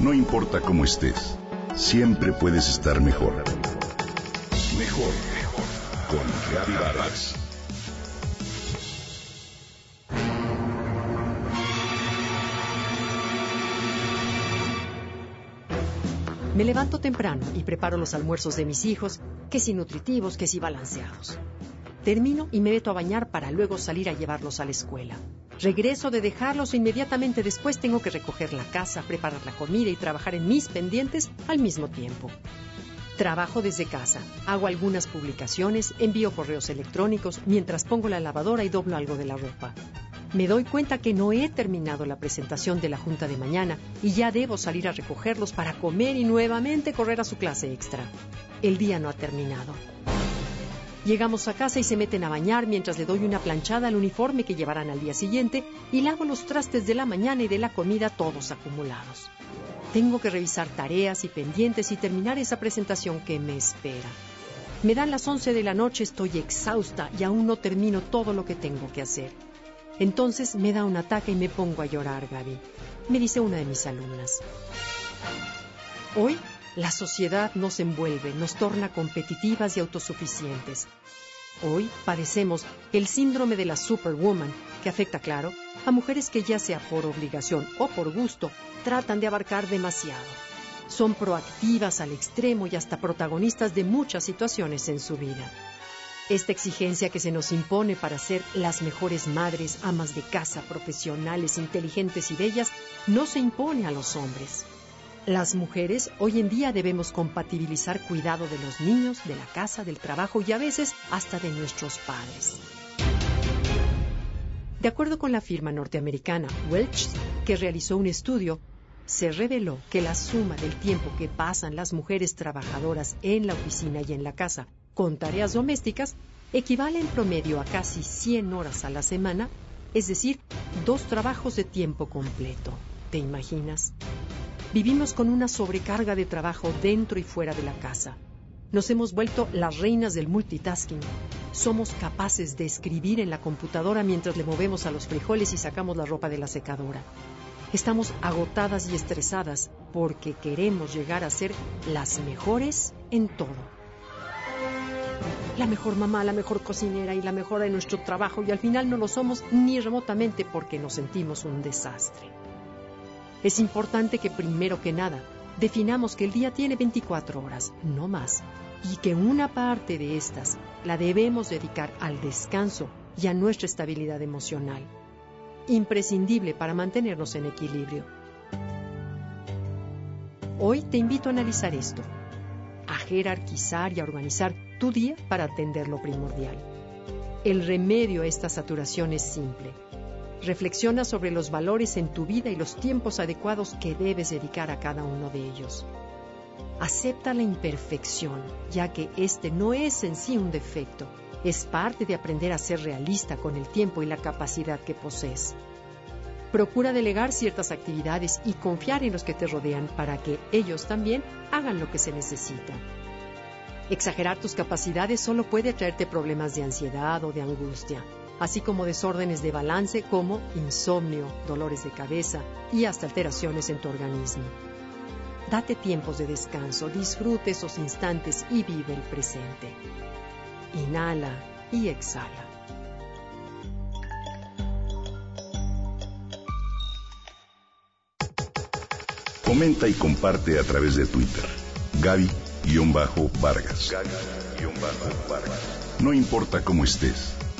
No importa cómo estés, siempre puedes estar mejor. Mejor, mejor. Con Vargas. Me levanto temprano y preparo los almuerzos de mis hijos, que si nutritivos, que si balanceados. Termino y me meto a bañar para luego salir a llevarlos a la escuela. Regreso de dejarlos inmediatamente después tengo que recoger la casa, preparar la comida y trabajar en mis pendientes al mismo tiempo. Trabajo desde casa, hago algunas publicaciones, envío correos electrónicos mientras pongo la lavadora y doblo algo de la ropa. Me doy cuenta que no he terminado la presentación de la junta de mañana y ya debo salir a recogerlos para comer y nuevamente correr a su clase extra. El día no ha terminado. Llegamos a casa y se meten a bañar mientras le doy una planchada al uniforme que llevarán al día siguiente y lavo los trastes de la mañana y de la comida todos acumulados. Tengo que revisar tareas y pendientes y terminar esa presentación que me espera. Me dan las 11 de la noche, estoy exhausta y aún no termino todo lo que tengo que hacer. Entonces me da un ataque y me pongo a llorar, Gaby. Me dice una de mis alumnas. Hoy la sociedad nos envuelve, nos torna competitivas y autosuficientes. Hoy padecemos el síndrome de la superwoman, que afecta, claro, a mujeres que ya sea por obligación o por gusto, tratan de abarcar demasiado. Son proactivas al extremo y hasta protagonistas de muchas situaciones en su vida. Esta exigencia que se nos impone para ser las mejores madres, amas de casa, profesionales, inteligentes y bellas, no se impone a los hombres. Las mujeres hoy en día debemos compatibilizar cuidado de los niños, de la casa, del trabajo y a veces hasta de nuestros padres. De acuerdo con la firma norteamericana Welch, que realizó un estudio, se reveló que la suma del tiempo que pasan las mujeres trabajadoras en la oficina y en la casa con tareas domésticas equivale en promedio a casi 100 horas a la semana, es decir, dos trabajos de tiempo completo. ¿Te imaginas? Vivimos con una sobrecarga de trabajo dentro y fuera de la casa. Nos hemos vuelto las reinas del multitasking. Somos capaces de escribir en la computadora mientras le movemos a los frijoles y sacamos la ropa de la secadora. Estamos agotadas y estresadas porque queremos llegar a ser las mejores en todo. La mejor mamá, la mejor cocinera y la mejor de nuestro trabajo y al final no lo somos ni remotamente porque nos sentimos un desastre. Es importante que primero que nada definamos que el día tiene 24 horas, no más, y que una parte de estas la debemos dedicar al descanso y a nuestra estabilidad emocional, imprescindible para mantenernos en equilibrio. Hoy te invito a analizar esto, a jerarquizar y a organizar tu día para atender lo primordial. El remedio a esta saturación es simple Reflexiona sobre los valores en tu vida y los tiempos adecuados que debes dedicar a cada uno de ellos. Acepta la imperfección, ya que este no es en sí un defecto, es parte de aprender a ser realista con el tiempo y la capacidad que posees. Procura delegar ciertas actividades y confiar en los que te rodean para que ellos también hagan lo que se necesita. Exagerar tus capacidades solo puede traerte problemas de ansiedad o de angustia así como desórdenes de balance como insomnio, dolores de cabeza y hasta alteraciones en tu organismo. Date tiempos de descanso, disfrute esos instantes y vive el presente. Inhala y exhala. Comenta y comparte a través de Twitter. Gaby-Vargas. No importa cómo estés